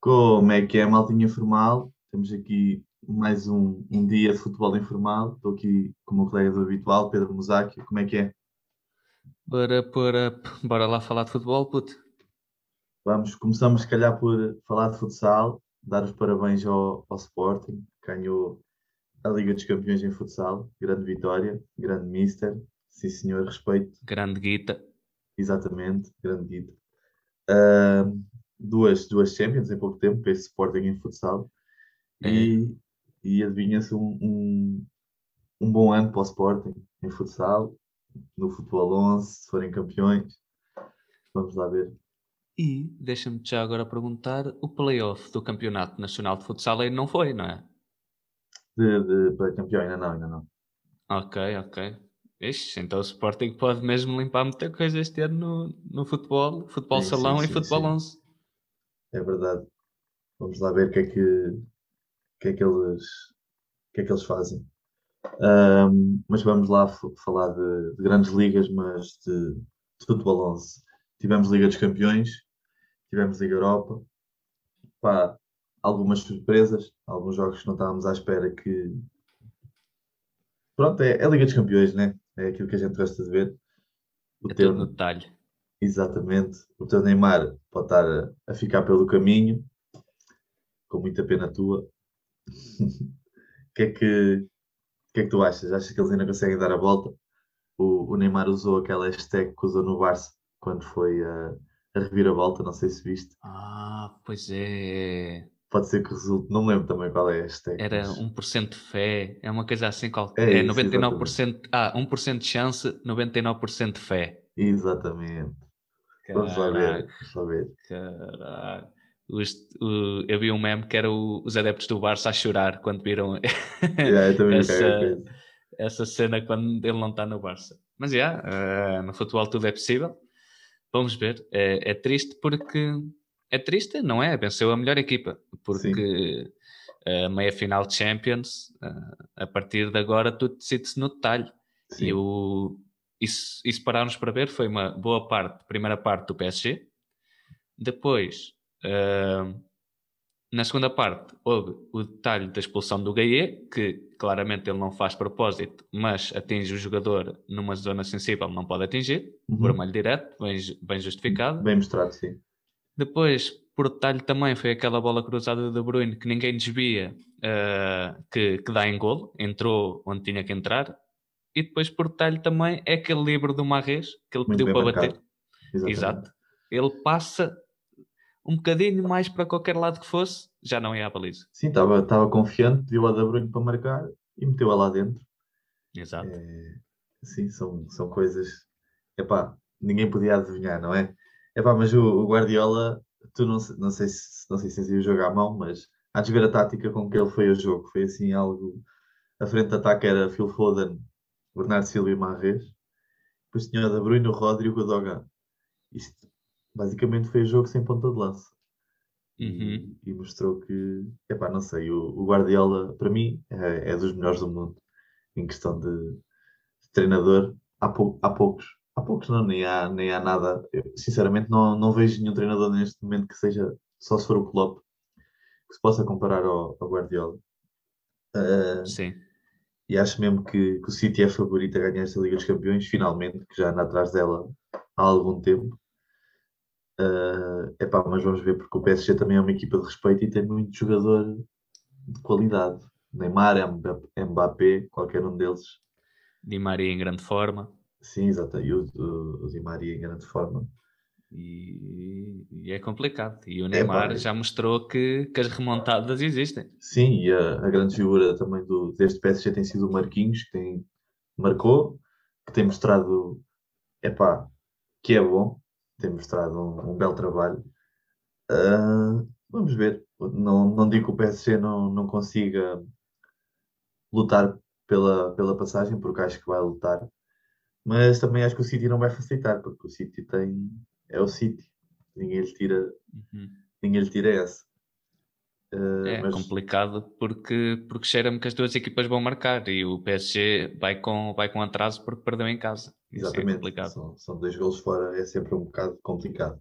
Como é que é, maltinha formal? Temos aqui mais um, um dia de futebol informal. Estou aqui com o meu colega do habitual, Pedro Musáquio. Como é que é? Bora, bora, bora lá falar de futebol, puto. Vamos, começamos se calhar por falar de futsal, dar os parabéns ao, ao Sporting, que ganhou a Liga dos Campeões em futsal. Grande vitória, grande mister. Sim, senhor, respeito. Grande guita. Exatamente, grande guita. Uh, duas, duas Champions em pouco tempo esse Sporting em futsal. É. E, e adivinha-se um, um, um bom ano para o Sporting em futsal, no futebol 11, se forem campeões. Vamos lá ver. E deixa-me já agora perguntar: o playoff do Campeonato Nacional de Futsal aí não foi, não é? De, de, para campeão, ainda não, ainda não. Ok, ok. Ixi, então o Sporting pode mesmo limpar muita coisa este ano no, no futebol, futebol Sim, salão sim, e sim, futebol sim. 11. É verdade. Vamos lá ver o que é que, que, é que, eles, que é que eles fazem. Ahm, mas vamos lá falar de, de grandes ligas, mas de, de futebol 11. Tivemos Liga dos Campeões, tivemos Liga Europa. Pá, algumas surpresas, alguns jogos que não estávamos à espera que. Pronto, é, é Liga dos Campeões, né? É aquilo que a gente gosta de ver. O É teu, no detalhe. Exatamente. O teu Neymar pode estar a, a ficar pelo caminho, com muita pena tua. O que é que, que é que tu achas? Achas que eles ainda conseguem dar a volta? O, o Neymar usou aquela hashtag que usou no Barça quando foi a, a reviravolta, não sei se viste. Ah, pois é. Pode ser que resulte, não me lembro também qual é a hashtag. Era mas- 1% de fé, é uma coisa assim qualquer. É É, isso, 99%. Ah, 1% de chance, 99% de fé. Exatamente. Vamos lá ver. Caraca, Vamos lá ver. o- eu vi um meme que era o- os adeptos do Barça a chorar quando viram Yeah, essa, essa cena quando ele não está no Barça. Mas já, eh, no futebol tudo é possível. Vamos ver. É, é triste porque. É triste, não é? Venceu a melhor equipa. Porque a meia final de Champions, eh, a partir de agora, tudo decide-se no detalhe. Sim. E o, isso, isso parámos para ver foi uma boa parte, primeira parte do PSG. Depois, ah, na segunda parte, houve o detalhe da expulsão do Gaia, que claramente ele não faz propósito, mas atinge o jogador numa zona sensível, não pode atingir. Uhum. Vermelho direto, bem, bem justificado. Bem mostrado, sim. Depois, por detalhe também, foi aquela bola cruzada do De Bruyne que ninguém desvia, ah, que, que dá em golo, entrou onde tinha que entrar. E depois, por detalhe também, é aquele livro do Marrez que ele Muito pediu para marcado. bater. Exatamente. Exato. Ele passa um bocadinho mais para qualquer lado que fosse, já não ia à baliza. Sim, estava estava confiante, viu a De Bruyne para marcar e meteu-a lá dentro. Exato. É, sim, são, são coisas. Epá, ninguém podia adivinhar, não é? Epá, mas o, o Guardiola, tu não, não sei se não sei se tens o jogo à mão, mas há de ver a tática com que ele foi ao jogo. Foi assim algo. A frente de ataque era Phil Foden, Bernardo Silva e Marrez. Depois tinha o De Bruyne, o Rodri e o. Isto basicamente foi o jogo sem ponta de lança. Uhum. E, e mostrou que, epá, não sei, o, o Guardiola, para mim, é, é dos melhores do mundo em questão de, de treinador. Há, pou- há poucos, há poucos não, nem há, nem há nada. Eu, sinceramente, não, não vejo nenhum treinador neste momento que seja, só se for o Klopp, que se possa comparar ao, ao Guardiola. Ah, Sim. e acho mesmo que, que o City é favorito a ganhar esta Liga dos Campeões, finalmente, que já anda atrás dela há algum tempo. Ah, epá, mas vamos ver, porque o PSG também é uma equipa de respeito e tem muito jogador de qualidade. Neymar, Mbappé- Mbappé, qualquer um deles. Di Maria em grande forma. Sim, exato. E o, o, o Di Maria em grande forma. E, e é complicado. E o Neymar pá, já mostrou que, que as remontadas existem. Sim, e a, a grande figura também do, deste PSG tem sido o Marquinhos, que tem, marcou, que tem mostrado epá, que é bom, tem mostrado um, um belo trabalho. Ah, vamos ver. Não, não digo que o PSG não, não consiga lutar pela, pela passagem, porque acho que vai lutar, mas também acho que o City não vai facilitar, porque o City tem. É o City. Ninguém lhe tira, Uhum. ninguém lhe tira essa. Uh, é mas... complicado porque, porque cheira-me que as duas equipas vão marcar e o PSG vai com, vai com atraso porque perdeu em casa. É Exatamente. É são, são dois gols fora, é sempre um bocado complicado.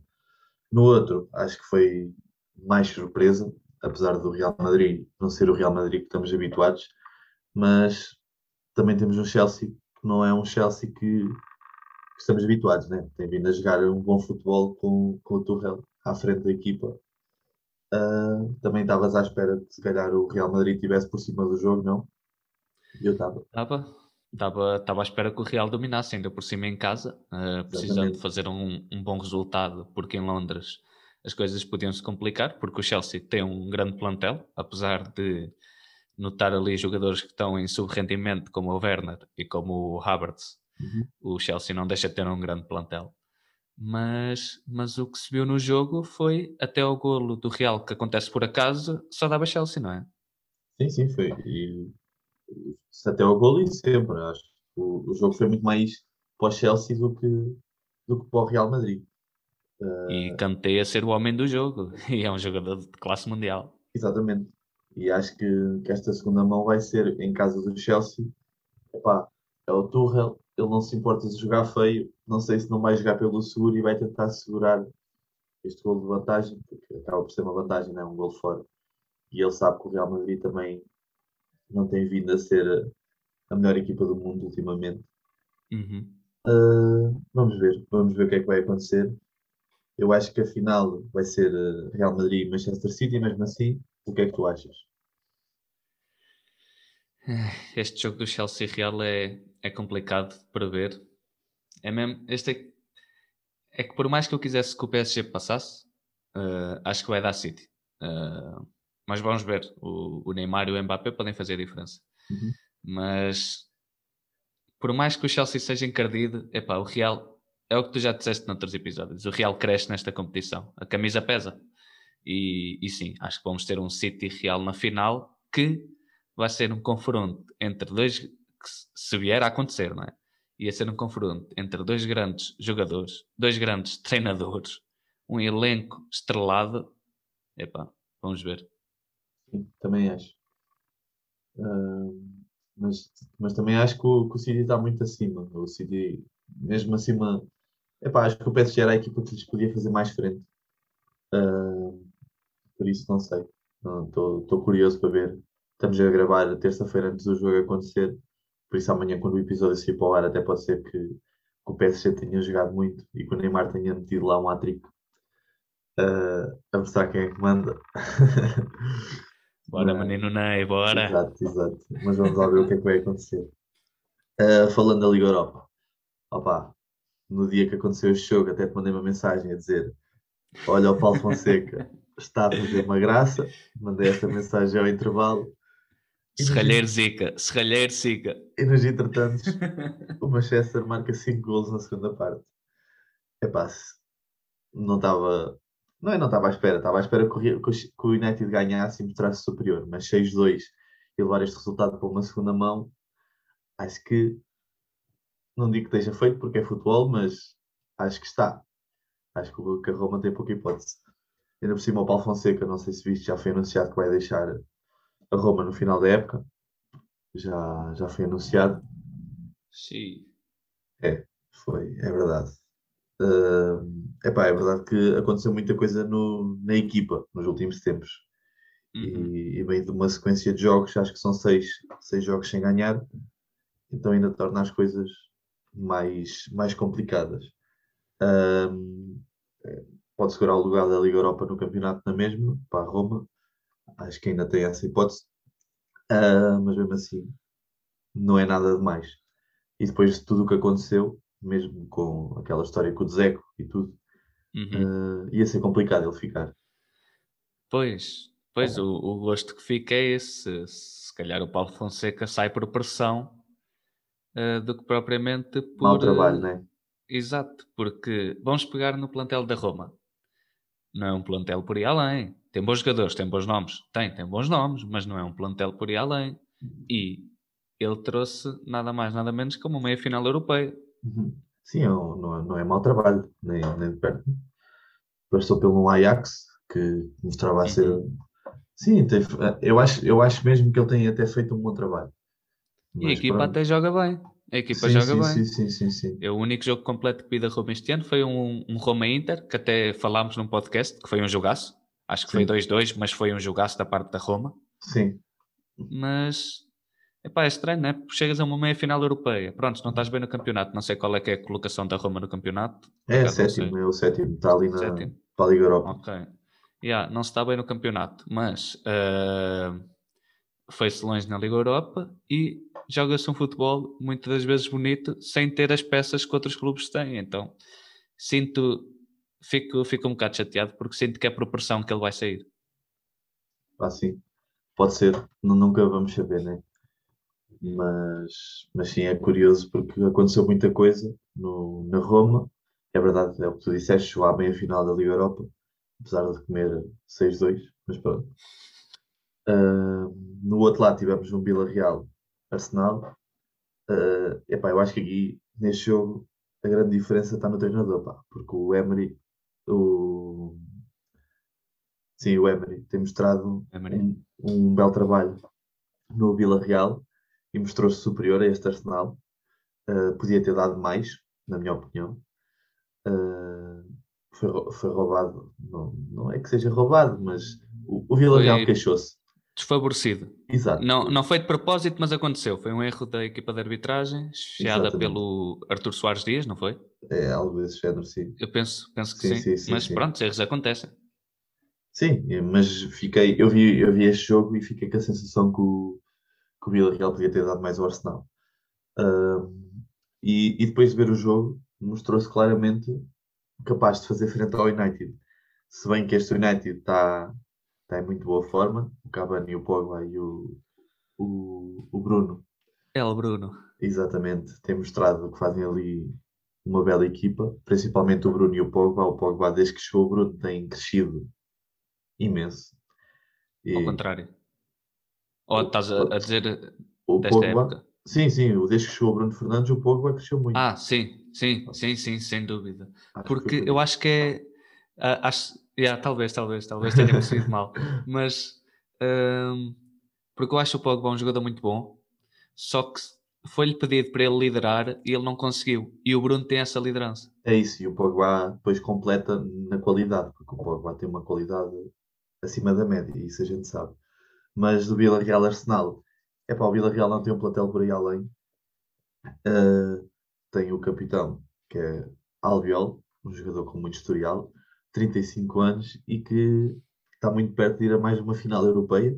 No outro, acho que foi mais surpresa, apesar do Real Madrid não ser o Real Madrid que estamos habituados, mas também temos um Chelsea que não é um Chelsea que, que estamos habituados, né? tem vindo a jogar um bom futebol com, com o Tuchel à frente da equipa Uh, também estavas à espera que se calhar o Real Madrid estivesse por cima do jogo, não? Eu estava. Estava. Estava, estava à espera que o Real dominasse ainda por cima em casa, uh, precisando de fazer um, um, bom resultado, porque em Londres as coisas podiam se complicar, porque o Chelsea tem um grande plantel, apesar de notar ali jogadores que estão em subrendimento, como o Werner e como o Havertz, uhum. o Chelsea não deixa de ter um grande plantel mas, mas o que se viu no jogo foi até o golo do Real, que acontece por acaso, só dava Chelsea, não é? Sim, sim, foi. E até o golo e sempre, acho. O, o jogo foi muito mais para o Chelsea do que, do que para o Real Madrid. Uh... E cantei a ser o homem do jogo, e é um jogador de classe mundial. Exatamente. E acho que, que esta segunda mão vai ser em casa do Chelsea. Epá, é o Tuchel, ele não se importa de jogar feio, não sei se não vai jogar pelo seguro e vai tentar segurar este gol de vantagem, porque acaba por ser uma vantagem, não é um gol fora. E ele sabe que o Real Madrid também não tem vindo a ser a melhor equipa do mundo ultimamente. Uhum. Uh, vamos ver, vamos ver o que é que vai acontecer. Eu acho que a final vai ser ah, Real Madrid e Manchester City, mesmo assim, o que é que tu achas? Este jogo do Chelsea Real é, é complicado de prever. É mesmo, este é, é, que por mais que eu quisesse que o PSG passasse, uh, acho que vai dar City. Uh, mas vamos ver, o, o, Neymar e o Mbappé podem fazer a diferença. Uhum. Mas por mais que o Chelsea seja encardido, epá, o Real é o que tu já disseste noutros episódios. O Real cresce nesta competição. A camisa pesa. E, e sim, acho que vamos ter um City Real na final que vai ser um confronto entre dois, se vier a acontecer, não é? Ia ser um confronto entre dois grandes jogadores, dois grandes treinadores, um elenco estrelado. Epá, vamos ver. Sim, também acho. Uh, mas, mas também acho que o, que o City está muito acima. O City, mesmo acima, epá, acho que o PSG era a equipa que lhes podia fazer mais frente. Uh, por isso não sei. Estou curioso para ver Estamos a gravar terça-feira antes do jogo acontecer, por isso amanhã, quando o episódio sair para o ar, até pode ser que, que o PSG tenha jogado muito e que o Neymar tenha metido lá um hat-trick. Uh, a mostrar quem é que manda. Bora, Mas, menino Ney, bora! Exato, exato. Mas vamos lá ver o que é que vai acontecer. Uh, falando da Liga Europa, opa, no dia que aconteceu este jogo, até te mandei uma mensagem a dizer: Olha, o Paulo Fonseca está a fazer uma graça. Mandei esta mensagem ao intervalo Serralheiro Zica, Serralheiro Zica. E nos entretantos, o Manchester marca 5 golos na segunda parte. É passe. Não estava. Não é, não estava à espera. Estava à espera que o, que o United ganhasse e mostrasse superior. Mas 6-2 e levar este resultado para uma segunda mão, acho que. Não digo que esteja feito porque é futebol, mas acho que está. Acho que a Roma tem pouca hipótese. Ainda por cima, o Paulo Fonseca, não sei se viste, já foi anunciado que vai deixar a Roma no final da época. Já, já foi anunciado. Sim. É, foi, é verdade. Uh, epá, é verdade que aconteceu muita coisa no, na equipa nos últimos tempos. Uhum. E, e vem de uma sequência de jogos, acho que são seis, seis jogos sem ganhar, então ainda torna as coisas mais, mais complicadas. Um, pode segurar o lugar da Liga Europa no campeonato na mesma, para a Roma, acho que ainda tem essa hipótese, uh, mas mesmo assim não é nada demais. E depois de tudo o que aconteceu, mesmo com aquela história com o Zeco e tudo, uhum. uh, ia ser complicado ele ficar. Pois, pois, o, o, gosto que fica é esse. Se calhar o Paulo Fonseca sai por pressão uh, do que propriamente por. Mau trabalho, não é? Exato, porque vamos pegar no plantel da Roma. Não é um plantel por aí além. Tem bons jogadores, tem bons nomes. Tem, tem bons nomes, mas não é um plantel por aí além. E ele trouxe nada mais, nada menos que uma meia final europeia. Uhum. Sim, é não, é, não é mau trabalho, nem, nem de perto. Passou pelo Ajax, que mostrava a ser, Sim, teve- eu acho, eu acho mesmo que ele tem até feito um bom trabalho. E a Mas equipa pronto. até joga bem. A equipa Sim, joga sim, bem. sim, sim, sim, sim. Eu, o único jogo completo que vi da Roma este ano foi um, um Roma-Inter, que até falámos num podcast, que foi um jogaço. Acho que foi Sim. 2-2, mas foi um jogaço da parte da Roma. Sim, Mas, epá, é estranho, né? Chegas a uma meia-final europeia. Pronto, não estás bem no campeonato. Não sei qual é que é a colocação da Roma no campeonato. É sétimo, é o sétimo, está ali na, Sétimo. para a Liga Europa. Ok. Yeah, não se está bem no campeonato, mas ah, foi-se longe na Liga Europa e joga-se um futebol muitas das vezes bonito sem ter as peças que outros clubes têm. Então sinto, fico, fico um bocado chateado porque sinto que é por pressão que ele vai sair. Ah, sim, pode ser, Nu- nunca vamos saber, né? Mas, mas sim, é curioso porque aconteceu muita coisa no, na Roma. É verdade, é o que tu disseste, chegou à meia-final da Liga Europa, apesar de comer 6-2, mas pronto. Ah, no outro lado tivemos um Vila Real Arsenal. Ah, epá, eu acho que aqui, neste jogo, a grande diferença está no treinador, pá, porque o Emery, o... Sim, o Emery tem mostrado Emery. um, um belo trabalho no Vila Real e mostrou-se superior a este Arsenal. Uh, podia ter dado mais, na minha opinião. Uh, foi, foi roubado, não, não é que seja roubado, mas o, o Vila Real queixou-se. Desfavorecido. Exato. Não, não foi de propósito, mas aconteceu. Foi um erro da equipa de arbitragem, Exatamente. pelo Artur Soares Dias, não foi? É algo desse género, sim. Eu penso, penso que Sim, sim. sim, sim, mas pronto, os erros acontecem. Sim, mas fiquei, eu vi, eu vi este jogo e fiquei com a sensação que o, que o Vila Real podia ter dado mais ao Arsenal. Ahm, e, e depois de ver o jogo, mostrou-se claramente capaz de fazer frente ao United. Se bem que este United está está em muito boa forma, o Cavani, o Pogba e o, o, o Bruno, El Bruno. exatamente, têm mostrado que fazem ali uma bela equipa, principalmente o Bruno e o Pogba. O Pogba, desde que chegou o Bruno, tem crescido imenso. E Ao contrário. Ou estás a, a dizer o desta Pogba, época? sim, sim, o- desde que chegou o Bruno Fernandes, o Pogba cresceu muito. Ah, sim, sim, sim, sim, sem dúvida. Acho que Porque eu acho que é. Ah, acho, yeah, talvez, talvez, talvez tenha percebido mal. Mas. hum, porque eu acho o Pogba um jogador muito bom. Só que foi-lhe pedido para ele liderar e ele não conseguiu. E o Bruno tem essa liderança. É isso, e o Pogba depois completa na qualidade, porque o Pogba tem uma qualidade acima da média, e isso a gente sabe. Mas do Vila Real Arsenal, é para o Vila Real não tem um plantel por aí além. Ah, tem o capitão, que é Albiol, um jogador com muito historial, 35 anos e que está muito perto de ir a mais uma final europeia.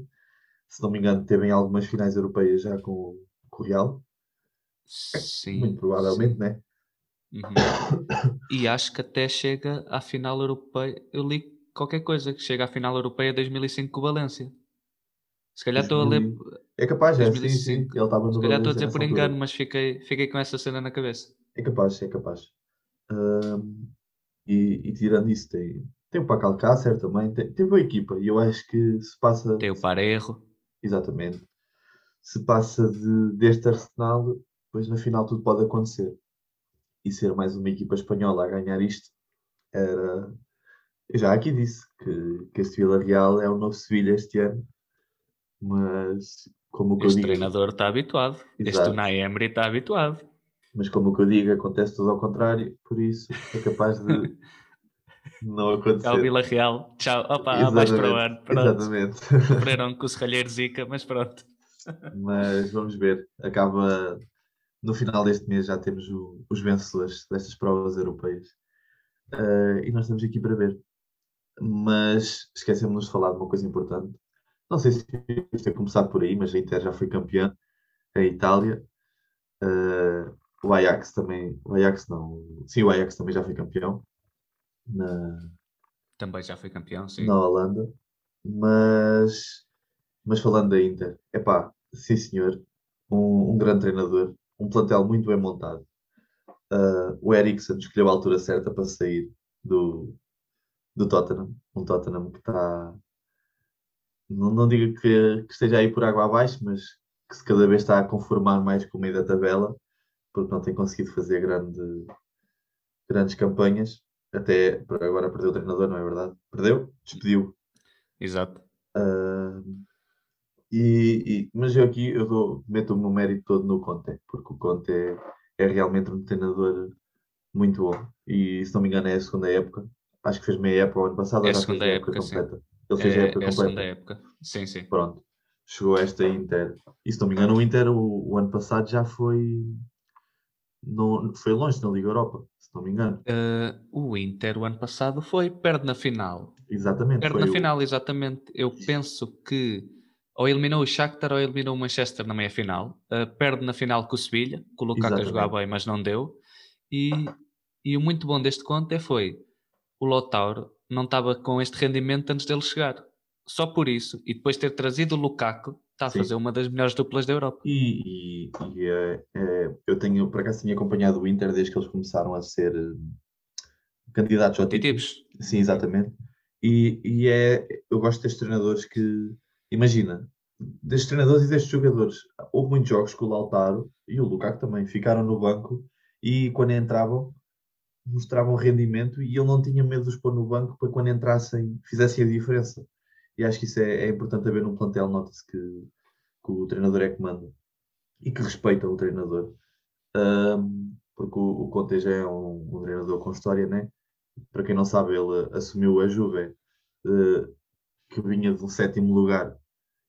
Se não me engano, teve em algumas finais europeias já com, o- com o Real, Sim. muito provavelmente, né? Uhum. E acho que até chega à final europeia. Eu li qualquer coisa que chega à final europeia 2005 com o Valência. Se calhar estou a ler. É capaz, é, sim, sim. 2005. Ele estava Se calhar estou a dizer por altura. engano, mas fiquei, fiquei com essa cena na cabeça. É capaz, é capaz. E, e tirando isso, tem, tem o Paco Alcácer também, tem, tem boa equipa. E eu acho que se passa, Tem o Parejo. exatamente, se passa de, deste Arsenal, depois na final tudo pode acontecer. E ser mais uma equipa espanhola a ganhar isto era. Eu já aqui disse que, que este Vila Real é o novo Sevilha este ano, mas como o que eu Este digo. treinador está habituado. Este Exato. Unai Emery está habituado. Mas como o que eu digo, acontece tudo ao contrário, por isso é capaz de não acontecer. É o Vila Real. Tchau. Opa, mais para o ano. Pronto. Exatamente. Sofreram com o Serralheiro Zica, mas pronto. Mas vamos ver. Acaba no final deste mês já temos o- os vencedores destas provas europeias. Ah, e nós estamos aqui para ver. Mas esquecemos de falar de uma coisa importante. Não sei se isto é começar por aí, mas a Inter já foi campeã em Itália. Ah, o Ajax também. O Ajax não. Sim, o Ajax também já foi campeão na, Também já foi campeão, sim. na Holanda. Mas, mas falando da Inter, epá, sim senhor, um, um grande treinador, um plantel muito bem montado. Ah, o Eriksen escolheu a altura certa para sair do, do Tottenham, um Tottenham que está, não, não digo que, que esteja aí por água abaixo, mas que se cada vez está a conformar mais com o meio da tabela, porque não tem conseguido fazer grande, grandes campanhas. Até agora perdeu o treinador, não é verdade? Perdeu? Despediu. Exato. Uh, e, e, mas eu aqui eu dou, meto o meu mérito todo no Conte, porque o Conte é, é realmente um treinador muito bom. E se não me engano é a segunda época. Acho que fez meia época o ano passado. É a segunda época, época completa. Ele fez é, a época é completa. a segunda época. Sim, sim. Pronto. Chegou esta Inter. E se não me engano, o Inter o, o ano passado já foi. No, foi longe na Liga Europa, se não me engano. Uh, o Inter o ano passado foi, perde na final. Exatamente. Perde na o... final, exatamente. Eu penso que ou eliminou o Shakhtar ou eliminou o Manchester na meia-final. Uh, perde na final com o Sevilha, com o Lukaku a jogar bem, mas não deu. E, e o muito bom deste conto é foi o Lotauro não estava com este rendimento antes dele chegar. Só por isso, e depois ter trazido o Lukaku, está a Sim. fazer uma das melhores duplas da Europa. E, e, e é, é, eu tenho, por acaso, tinha acompanhado o Inter desde que eles começaram a ser uh, candidatos ao título. Sim, exatamente. E, e é, eu gosto destes treinadores que imagina, destes treinadores e destes jogadores, houve muitos jogos que o Lautaro e o Lukaku também ficaram no banco e quando entravam mostravam rendimento e ele não tinha medo de os pôr no banco para quando entrassem fizessem a diferença. E acho que isso é, é importante haver num plantel, nota-se que, que, o treinador é que manda e que respeita o treinador. Um, porque o, o Conte já é um, um, treinador com história, né? Para quem não sabe, ele assumiu a Juve uh, que vinha de um sétimo lugar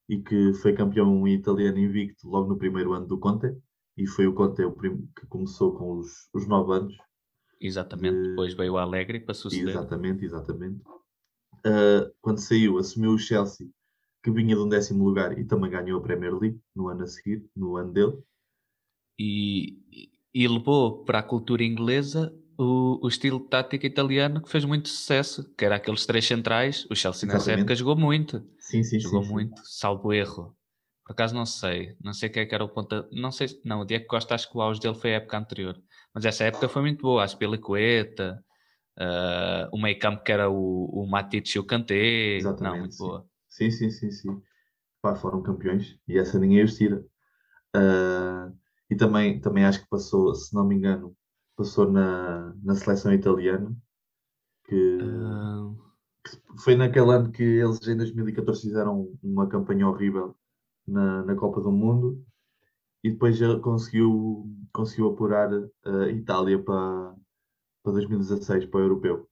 e que foi campeão italiano invicto logo no primeiro ano do Conte. E foi o Conte o que começou com os, os nove anos. Exatamente, uh, depois veio o Alegre para suceder. Exatamente, exatamente. Uh, quando saiu, assumiu o Chelsea, que vinha de um décimo lugar e também ganhou a Premier League no ano a seguir, no ano dele. E, e levou para a cultura inglesa o, o estilo tático italiano que fez muito sucesso, que era aqueles três centrais. O Chelsea Exatamente. nessa época jogou muito. Sim, sim, jogou sim, muito, sim. salvo erro. Por acaso não sei, não sei quem é que era o ponta. Não sei, não, o Diego Costa acho que o auge dele foi a época anterior. Mas essa época foi muito boa, a Spilicueta, uh, o meio campo que era o, o Matic e o Kanté. Exatamente, não, muito sim. boa. Sim, sim, sim, sim. Pá, foram campeões e essa ninguém os tira. Uh, e também, também acho que passou, se não me engano, passou na, na seleção italiana, que, uh... que, foi naquele ano que eles em 2014 fizeram uma campanha horrível na, na Copa do Mundo e depois conseguiu, conseguiu apurar a Itália para, para 2016, para o Europeu.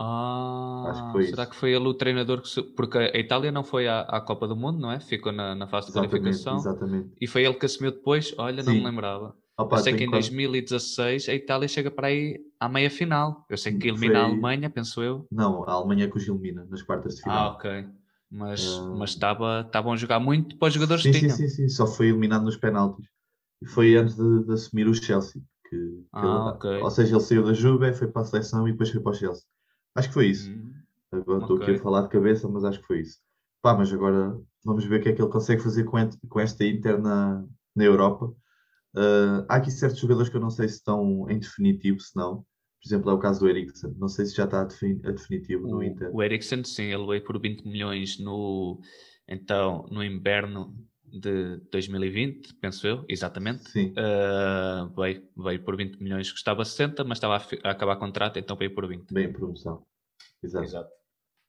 Ah, que será isso. que foi ele o treinador que. Porque a Itália não foi à, à Copa do Mundo, não é? Ficou na, na fase de qualificação. Exatamente. E foi ele que assumiu depois? Olha, Sim. não me lembrava. Opa, eu sei que em quase... 2016 a Itália chega para aí à meia final. Eu sei que elimina foi... a Alemanha, penso eu. Não, a Alemanha é que os elimina nas quartas de final. Ah, ok. Mas, uh... mas estava, estavam a jogar muito para os jogadores sim, que tinham. Sim, sim, sim, só foi eliminado nos penaltis. E foi antes de, de assumir o Chelsea. Que, que ah, okay. Ou seja, ele saiu da Juve, foi para a seleção e depois foi para o Chelsea. Acho que foi isso. Hum, agora estou okay. aqui a falar de cabeça, mas acho que foi isso. Pá, mas agora vamos ver o que é que ele consegue fazer com, com esta Inter na, na Europa. Uh, há aqui certos jogadores que eu não sei se estão em definitivo, se não. Por exemplo, é o caso do Eriksen. Não sei se já está a, defin a definitivo o, no Inter. O Eriksen, sim, ele veio por 20 milhões no, então, no inverno de 2020, penso eu, exatamente. Sim. Uh, veio, veio por 20 milhões, custava 60, mas estava a, a acabar contrato, então veio por 20. Bem, promoção. Exato. Exato.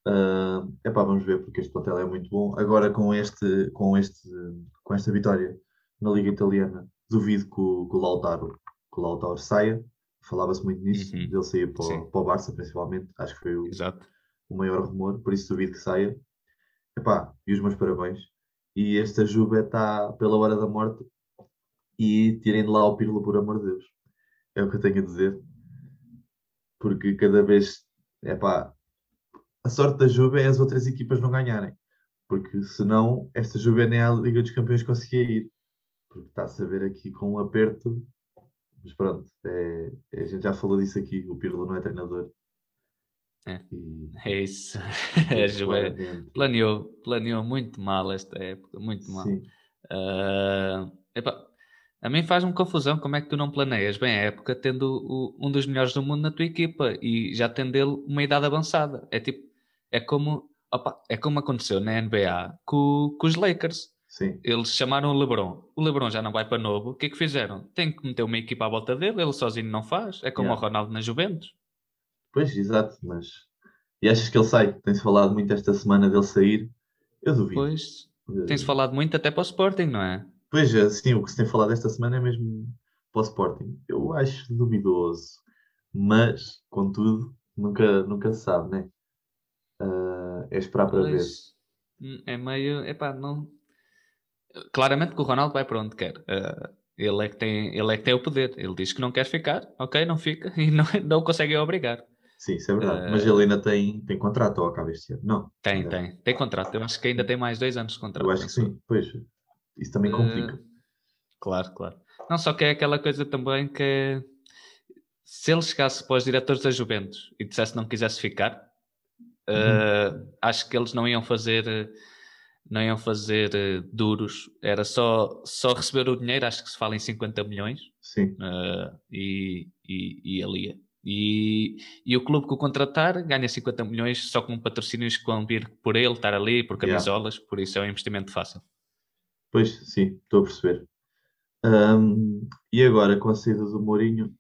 Uh, epá, vamos ver, porque este plantel é muito bom. Agora, com, este, com, este, com esta vitória na Liga Italiana, duvido que o, que o Lautaro, que o Lautaro saia. Falava-se muito nisso, uhum. dele sair para, para, o Barça, principalmente. Acho que foi o, o maior rumor, por isso duvido que saia. Epá, e os meus parabéns e esta Juve está pela hora da morte e tirem de lá o Pirlo, por amor de Deus. É o que eu tenho a dizer. Porque cada vez, é pá, a sorte da Juve é as outras equipas não ganharem. Porque senão esta Juve nem à Liga dos Campeões conseguia ir. Porque está-se a ver aqui com um aperto. Mas pronto, é, a gente já falou disso aqui. O Pirlo não é treinador. É, é isso. A Juve planeou, planeou muito mal esta época, muito mal. Uh, epá, a mim faz-me confusão como é que tu não planeias bem a época tendo o, um dos melhores do mundo na tua equipa e já tendo ele uma idade avançada. É tipo, é como, opa, é como aconteceu na NBA com, com os Lakers. Sim. Eles chamaram o LeBron. O LeBron já não vai para novo. O que é que fizeram? Tem que meter uma equipa à volta dele, ele sozinho não faz. É como yeah. o Ronaldo na Juventus. Pois, exato, mas. E achas que ele sai? Tem-se falado muito esta semana dele sair Eu duvido. Pois, Eh, tem-se falado muito até para o Sporting, não é? Pois, assim, o que se tem falado esta semana é mesmo para o Sporting. Eu acho duvidoso. Mas, contudo, nunca, nunca se sabe, né? Ah, é esperar para ver. Pois, hum, é meio, epá, não... Claramente que o Ronaldo vai para onde quer. Eh, ele, é que tem, ele é que tem o poder. Ele diz que não quer ficar, ok, não fica e não, não o consegue obrigar. Sim, isso é verdade. Eh, Mas ele ainda tem, tem contrato ou acaba este ano? Não. Tem, tem. Tem contrato. Eu acho que ainda tem mais dois anos de contrato. Eu acho que sim. Pois, isso também Eh, complica. Claro, claro. Não, só que é aquela coisa também que é, se ele chegasse para os diretores da Juventus e dissesse que não quisesse ficar, eh, acho que eles não iam fazer eh, não iam fazer eh, duros, era só, só receber o dinheiro, acho que se fala em 50 milhões, Sim, eh, e, e, e ele ia. E, e o clube que o contratar ganha 50 milhões só com patrocínios que vão vir por ele, estar ali, por Yeah. camisolas, por isso é um investimento fácil. pois, sim, estou a perceber. Ahm, e agora, com a saída do Mourinho,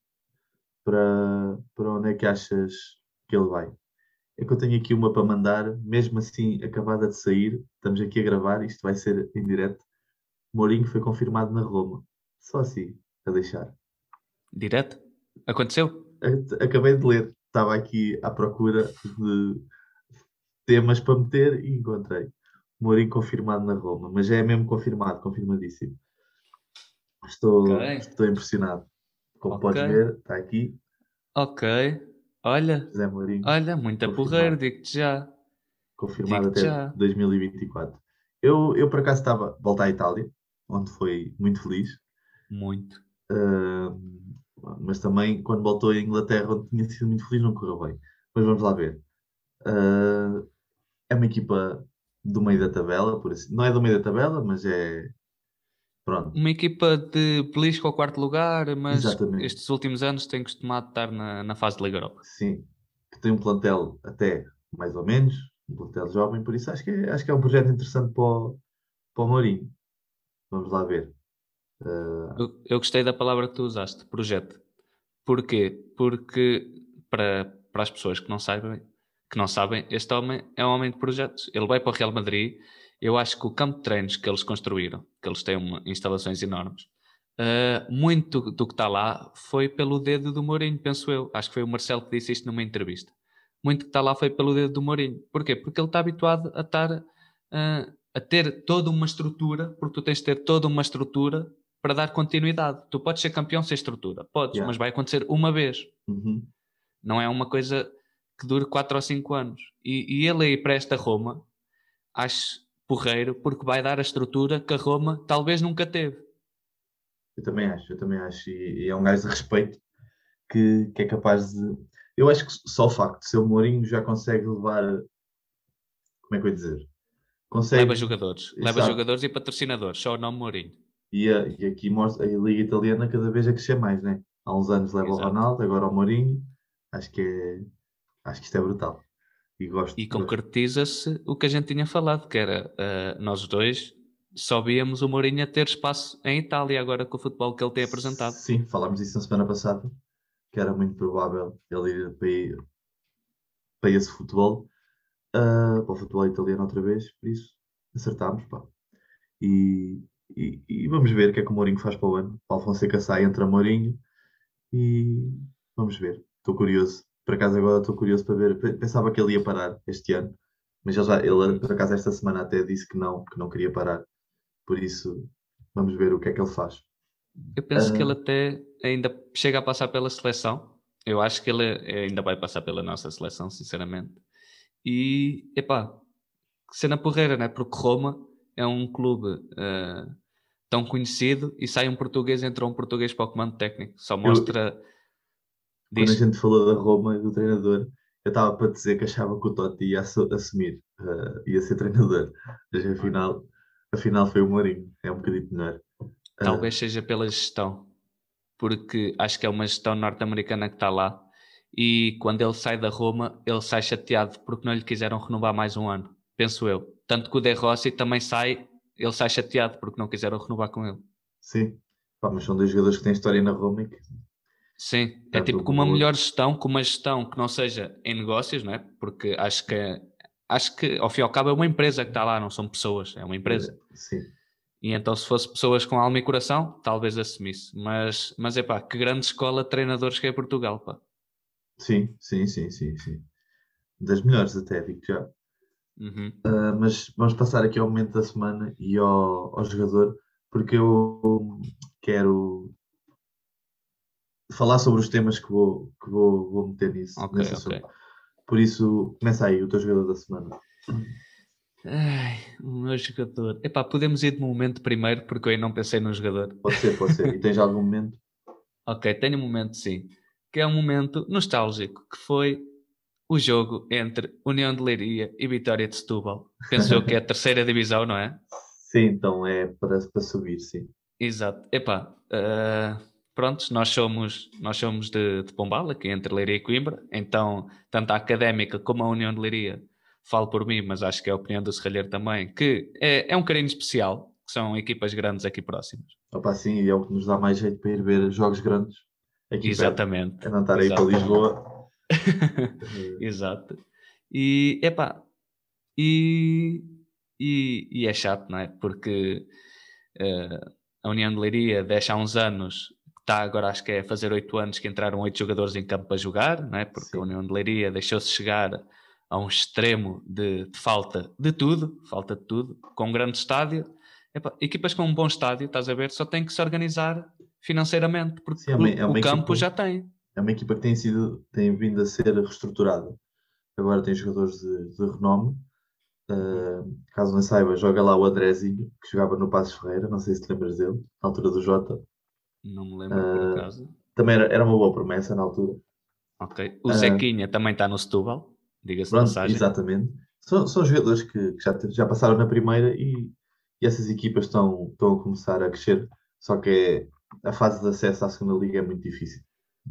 para, para onde é que achas que ele vai? É que eu tenho aqui uma para mandar, mesmo assim, acabada de sair, estamos aqui a gravar, isto vai ser em direto. Mourinho foi confirmado na Roma. Só assim, a deixar. Direto? Aconteceu? Acabei de ler, estava aqui à procura de temas para meter e encontrei. Mourinho confirmado na Roma, mas já é mesmo confirmado, confirmadíssimo. Estou, Ok. estou impressionado. Como Ok. podes ver, está aqui, Ok. Olha, José Mourinho, olha, muita porreiro, digo-te já. confirmado digo-te até já. 2024. Eu, eu, por acaso, estava a voltar à Itália, onde foi muito feliz. Muito. Ahm, mas também quando voltou à Inglaterra, onde tinha sido muito feliz, não correu bem. Mas vamos lá ver. Ah, é uma equipa do meio da tabela, por assim. Não é do meio da tabela, mas é. Pronto. Uma equipa de belisco ao quarto lugar, mas Exatamente. estes últimos anos tem costumado estar na, na fase de Liga Europa. Sim. Que tem um plantel até mais ou menos, um plantel jovem, por isso acho que é, acho que é um projeto interessante para o, para o Mourinho. Vamos lá ver. Eu, eu gostei da palavra que tu usaste, projeto. Porquê? Porque para, para as pessoas que não sabem, que não sabem, este homem é um homem de projetos. Ele vai para o Real Madrid. Eu acho que o campo de treinos que eles construíram, que eles têm uma, instalações enormes, ah, muito do que está lá foi pelo dedo do Mourinho, penso eu. Acho que foi o Marcelo que disse isto numa entrevista. Muito que está lá foi pelo dedo do Mourinho. Porquê? Porque ele está habituado a estar ah, a ter toda uma estrutura, porque tu tens de ter toda uma estrutura para dar continuidade. Tu podes ser campeão sem estrutura, podes, Yeah. mas vai acontecer uma vez. uhum. Não é uma coisa que dure 4 ou 5 anos. E, e ele aí para esta Roma, acho porreiro, porque vai dar a estrutura que a Roma talvez nunca teve. Eu também acho, eu também acho. E, e é um gajo de respeito que, que é capaz de. Eu acho que só o facto de ser o Mourinho já consegue levar. Como é que eu ia dizer? Consegue. Leva jogadores. Leva Exato. jogadores e patrocinadores. Só o nome Mourinho. E, a- e aqui mostra a Liga Italiana cada vez a crescer mais, né? Há uns anos leva Exato. o Ronaldo, agora o Mourinho. Acho que é. Acho que isto é brutal. E gosto. E concretiza-se o que a gente tinha falado, que era ah, nós dois só víamos o Mourinho a ter espaço em Itália agora com o futebol que ele tem apresentado. Sim, falámos disso na semana passada, que era muito provável ele ir para, ir- para esse futebol, ah, para o futebol italiano outra vez, por isso acertámos, pá. E, e, e vamos ver o que é que o Mourinho faz para o ano. Paulo Fonseca sai, entra Mourinho e vamos ver. Estou curioso. Por acaso agora estou curioso para ver. Pe- Pensava que ele ia parar este ano, mas ele, já, ele por acaso esta semana até disse que não, que não queria parar. Por isso vamos ver o que é que ele faz. Eu penso que Ah. ele até ainda chega a passar pela seleção. Eu acho que ele ainda vai passar pela nossa seleção, sinceramente. E, epá, cena porreira, né? Porque Roma é um clube ah, tão conhecido e sai um português, entra um português para o comando técnico. Só mostra. Quando a gente falou da Roma e do treinador, eu estava para dizer que achava que o Totti ia assu- assumir, eh, ia ser treinador. Mas afinal, afinal foi o Mourinho. É um bocadinho melhor. Eh, talvez seja pela gestão, porque acho que é uma gestão norte-americana que está lá. E quando ele sai da Roma, ele sai chateado porque não lhe quiseram renovar mais um ano, penso eu. Tanto que o De Rossi também sai, ele sai chateado porque não quiseram renovar com ele. sim. Pá, mas são dois jogadores que têm história na Roma e que Sim, é Tanto tipo com uma Boa- melhor gestão, com uma gestão que não seja em negócios, não é? Porque acho que acho que ao fim e ao cabo é uma empresa que está lá, não são pessoas, é uma empresa. Sim. E então, se fosse pessoas com alma e coração, talvez assumisse. Mas, mas é pá, que grande escola de treinadores que é Portugal, pá. Sim, sim, sim, sim, sim. Das melhores até, digo já. Uhum. Uh, mas vamos passar aqui ao momento da semana e ao, ao jogador, porque eu quero falar sobre os temas que vou, que vou, vou meter nisso. Ok, nesse ok. assunto. Por isso, começa aí o teu jogador da semana. Ai, o meu jogador. Epá, podemos ir de momento primeiro, porque eu ainda não pensei no jogador. Pode ser, pode ser. E tens algum momento? Ok, tenho um momento sim. Que é um momento nostálgico, que foi o jogo entre União de Leiria e Vitória de Setúbal. Penso eu que é a terceira divisão, não é? Sim, então é para, para subir, sim. Exato. Epá, uh, prontos, nós somos, nós somos de, de Pombal, aqui entre Leiria e Coimbra, então tanto a Académica como a União de Leiria, falo por mim, mas acho que é a opinião do Serralheiro também, que é, é um carinho especial, que são equipas grandes aqui próximas. Opa, sim, e é o que nos dá mais jeito para ir ver jogos grandes. Aqui Exatamente. perto. É não estar aí para. Lisboa. Exato. E, epá, e, e, e é chato, não é? Porque eh, a União de Leiria deixa há uns anos, está agora acho que é fazer oito anos que entraram oito jogadores em campo para jogar, não é? Porque Sim. a União de Leiria deixou-se chegar a um extremo de, de falta de tudo, falta de tudo, com um grande estádio. Epá, equipas com um bom estádio, estás a ver, só têm que se organizar financeiramente, porque Sim, é uma- o, é uma o campo equipa- já tem. É uma equipa que tem, sido, tem vindo a ser reestruturada. Agora tem jogadores de, de renome. Uh, caso não saiba, joga lá o Andrezinho, que jogava no Passos Ferreira. Não sei se te lembras dele, na altura do Jota. Não me lembro por Ah, acaso. Também era, era uma boa promessa na altura. Ok. O Ah. Zequinha também está no Setúbal, diga-se passagem. exatamente. São, são jogadores que, que já, já passaram na primeira e, e essas equipas estão, estão a começar a crescer. Só que é, a fase de acesso à segunda liga é muito difícil.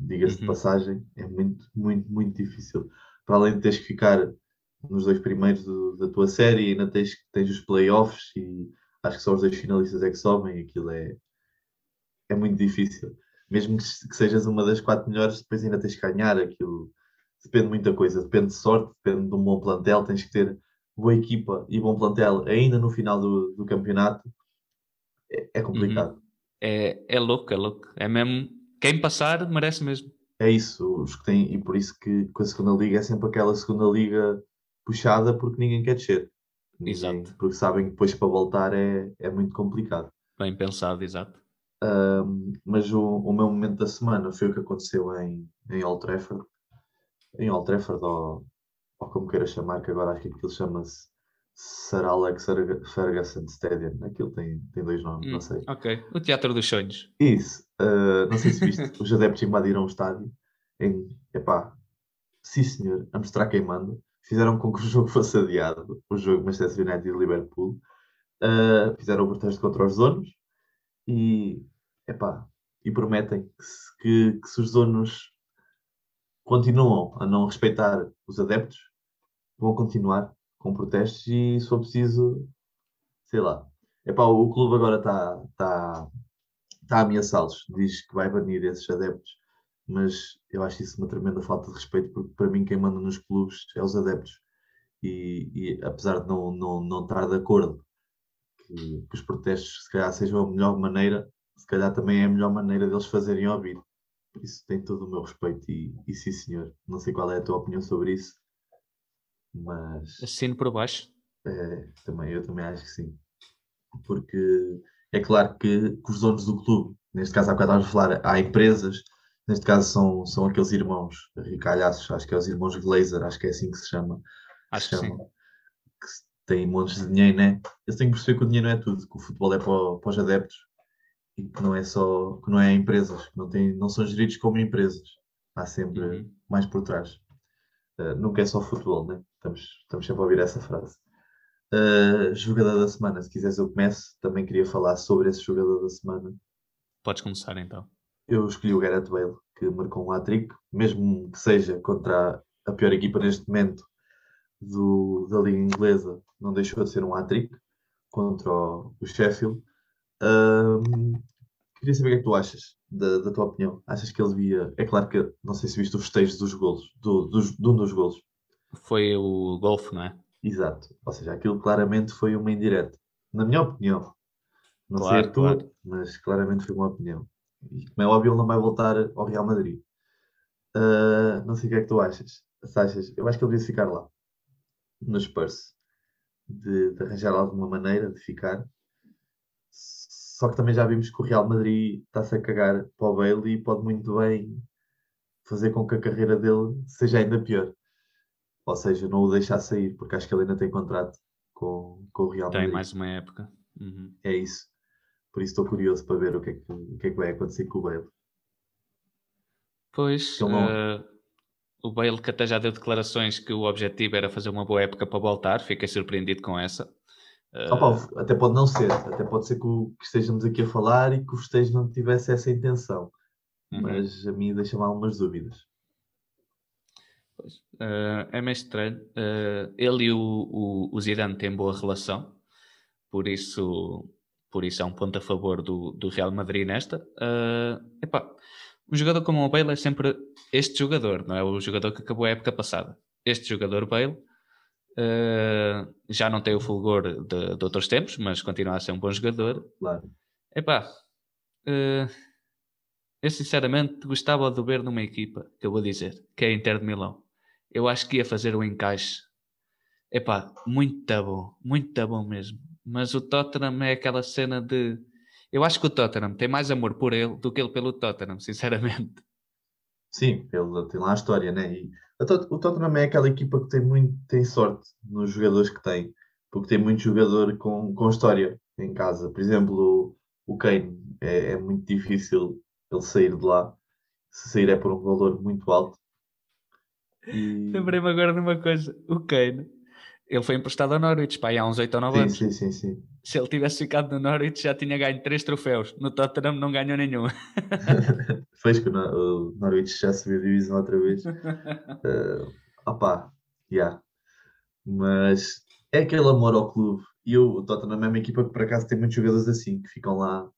Diga-se de Uhum. passagem, é muito, muito, muito difícil. Para além de teres que ficar nos dois primeiros do- da tua série, ainda tens, tens os playoffs e acho que só os dois finalistas é que sobem. Aquilo é, é muito difícil. Mesmo que, que sejas uma das quatro melhores, depois ainda tens que ganhar aquilo. Depende de muita coisa, depende de sorte, depende de um bom plantel, tens que ter boa equipa e bom plantel ainda no final do, do campeonato. É, é complicado. É, é louco, é louco. É mesmo. Quem passar merece mesmo. É isso, os que têm, e por isso que, que a segunda liga é sempre aquela segunda liga puxada porque ninguém quer descer. Ninguém- Exato. Porque sabem que depois para voltar é, é muito complicado. Bem pensado, exato. Um, mas o, o meu momento da semana foi o que aconteceu em, em Old Trafford. Em Old Trafford, ou, ou como queira chamar, que agora acho que aquilo chama-se Sir Alex Ferg- Ferguson Stadium. Aquilo tem, tem dois nomes, Hum, não sei. Ok. O Teatro dos Sonhos. Isso, uh, não sei se viste, os adeptos invadiram o estádio em, epá, sim senhor, a mostrar quem manda. Fizeram com que o jogo fosse adiado, o jogo Manchester United e Liverpool. Uh, fizeram o protesto contra os donos e, epá, e prometem que se, que, que se os donos continuam a não respeitar os adeptos, vão continuar com protestos e se for preciso, sei lá. Epá, o clube agora está tá, tá a ameaçá-los, diz que vai banir esses adeptos, mas eu acho isso uma tremenda falta de respeito, porque para mim quem manda nos clubes é os adeptos. E, e apesar de não, não, não estar de acordo que, que os protestos se calhar sejam a melhor maneira, se calhar também é a melhor maneira deles fazerem ouvir. Por isso tem todo o meu respeito e, e sim senhor. Não sei qual é a tua opinião sobre isso, mas Assino por baixo. é, também, eu também acho que sim. Porque é claro que, que os donos do clube, neste caso há bocado estávamos a falar, há empresas, neste caso são, são aqueles irmãos ricalhaços, acho que é os irmãos Glazer, acho que é assim que se chama. Acho que sim. chama, que têm montes de dinheiro, né? Eles têm que perceber que o dinheiro não é tudo, que o futebol é para, para os adeptos e que não é só, que não é empresas, que não, têm, não são geridos como empresas. Há sempre Uhum. mais por trás. Uh, nunca é só futebol, né? Estamos, estamos sempre a ouvir essa frase. Uh, jogador da semana, se quiseres eu começo. Também queria falar sobre esse jogador da semana. Podes começar então. Eu escolhi o Gareth Bale, que marcou um hat-trick, mesmo que seja contra a pior equipa neste momento do, da Liga Inglesa, não deixou de ser um hat-trick contra o, o Sheffield. Um, queria saber o que é que tu achas, da, da tua opinião. Achas que ele devia. É claro que não sei se viste os festejos dos golos, do, dos, de um dos golos. Foi o golfe, não é? Exato. Ou seja, aquilo claramente foi uma indireta. Na minha opinião. Não Claro, sei a tua, mas claramente foi uma opinião. E como é óbvio, ele não vai voltar ao Real Madrid. Ah, não sei o que é que tu achas. Se achas, eu acho que ele devia ficar lá. No Spurs. De, de arranjar alguma maneira de ficar. Só que também já vimos que o Real Madrid está-se a cagar para o Bale e pode muito bem fazer com que a carreira dele seja ainda pior. Ou seja, não o deixar sair, porque acho que ele ainda tem contrato com, com o Real Tem Madrid. mais uma época. Uhum. É isso. Por isso estou curioso para ver o que é que, o que, é que vai acontecer com o Bale. Pois, eh, o Bale que até já deu declarações que o objetivo era fazer uma boa época para voltar, fiquei surpreendido com essa. Eh, Opa, até pode não ser, até pode ser que, o- que estejamos aqui a falar e que o festejo não tivesse essa intenção, uhum. mas a mim deixa-me algumas dúvidas. Pois, eh, é meio estranho. Eh, ele e o, o, o Zidane têm boa relação, por isso, por isso é um ponto a favor do, do Real Madrid nesta. Eh, epá, um jogador como o Bale é sempre este jogador, não é o jogador que acabou a época passada. Este jogador Bale eh, já não tem o fulgor de, de outros tempos, mas continua a ser um bom jogador. Claro. Epá, eh, eu sinceramente gostava de ver numa equipa, que eu vou dizer, que é a Inter de Milão. Eu acho que ia fazer o encaixe. Epá, muito bom, muito bom mesmo. Mas o Tottenham é aquela cena de. Eu acho que o Tottenham tem mais amor por ele do que ele pelo Tottenham, sinceramente. Sim, ele tem lá a história, né? E a Tot- o Tottenham é aquela equipa que tem muito, tem sorte nos jogadores que tem, porque tem muito jogador com, com história em casa. Por exemplo, o, o Kane é, é muito difícil ele sair de lá. Se sair é por um valor muito alto. E... Lembrei-me agora de uma coisa: o Kane, ele foi emprestado ao Norwich, pá, há uns 8 ou 9 Sim, anos. sim, sim, sim. Se ele tivesse ficado no Norwich, já tinha ganho 3 troféus. No Tottenham não ganhou nenhum. Fez que o Nor- o Norwich já subiu a divisão outra vez. Uh, opá, yeah. Mas é aquele amor ao clube. E o, Tottenham é uma equipa que por acaso tem muitos jogadores assim, que ficam lá,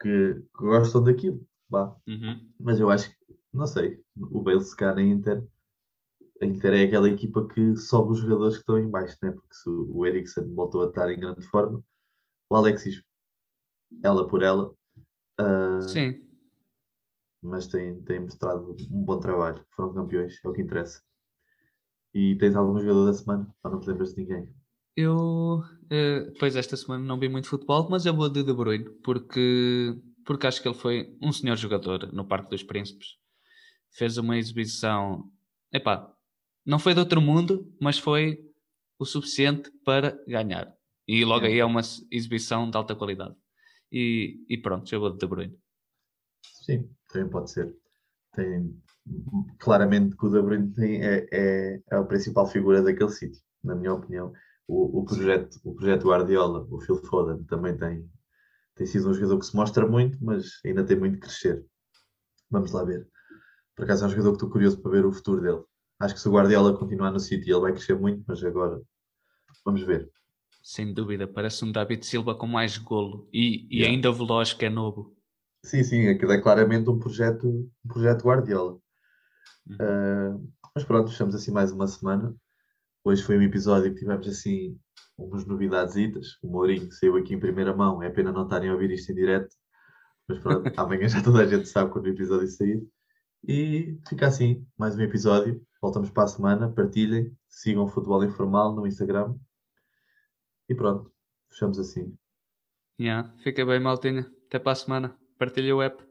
que, que gostam daquilo. Vá. Uhum. Mas eu acho que, não sei, o Bale se calhar na Inter, a Inter é aquela equipa que sobe os jogadores que estão em baixo, né? Porque se o Eriksen voltou a estar em grande forma, o Alexis, ela por ela, uh, Sim, mas tem, tem mostrado um bom trabalho. Foram campeões, é o que interessa. E tens algum jogador da semana? Ou não te lembras de ninguém? eu, eh, pois esta semana não vi muito futebol, mas eu vou de De Bruyne, porque, porque acho que ele foi um senhor jogador no Parque dos Príncipes. Fez uma exibição, epá, não foi de outro mundo, mas foi o suficiente para ganhar. E logo É. aí é uma exibição de alta qualidade. E, e pronto, vou de De Bruyne. Sim, também pode ser. Tem, claramente que o De Bruyne tem, é, é, é a principal figura daquele sítio, na minha opinião. O, o, projeto, o projeto Guardiola, o Phil Foden, também tem, tem sido um jogador que se mostra muito, mas ainda tem muito que crescer. Vamos lá ver. Por acaso é um jogador que estou curioso para ver o futuro dele. Acho que se o Guardiola continuar no City, ele vai crescer muito, mas agora vamos ver. Sem dúvida, parece um David Silva com mais golo e, e Yeah. ainda veloz que é novo. Sim, sim, aquilo é claramente um projeto, um projeto Guardiola. Uhum. Ah, mas pronto, fechamos assim mais uma semana. Hoje foi um episódio que tivemos assim umas novidades. O Mourinho saiu aqui em primeira mão. É pena não estarem a ouvir isto em direto. Mas pronto, amanhã já toda a gente sabe quando o episódio sair. E fica assim, mais um episódio. Voltamos para a semana. Partilhem, sigam o Futebol Informal no Instagram. E pronto, fechamos assim. Yeah. Fica bem, maltinha. Até para a semana. Partilha o app.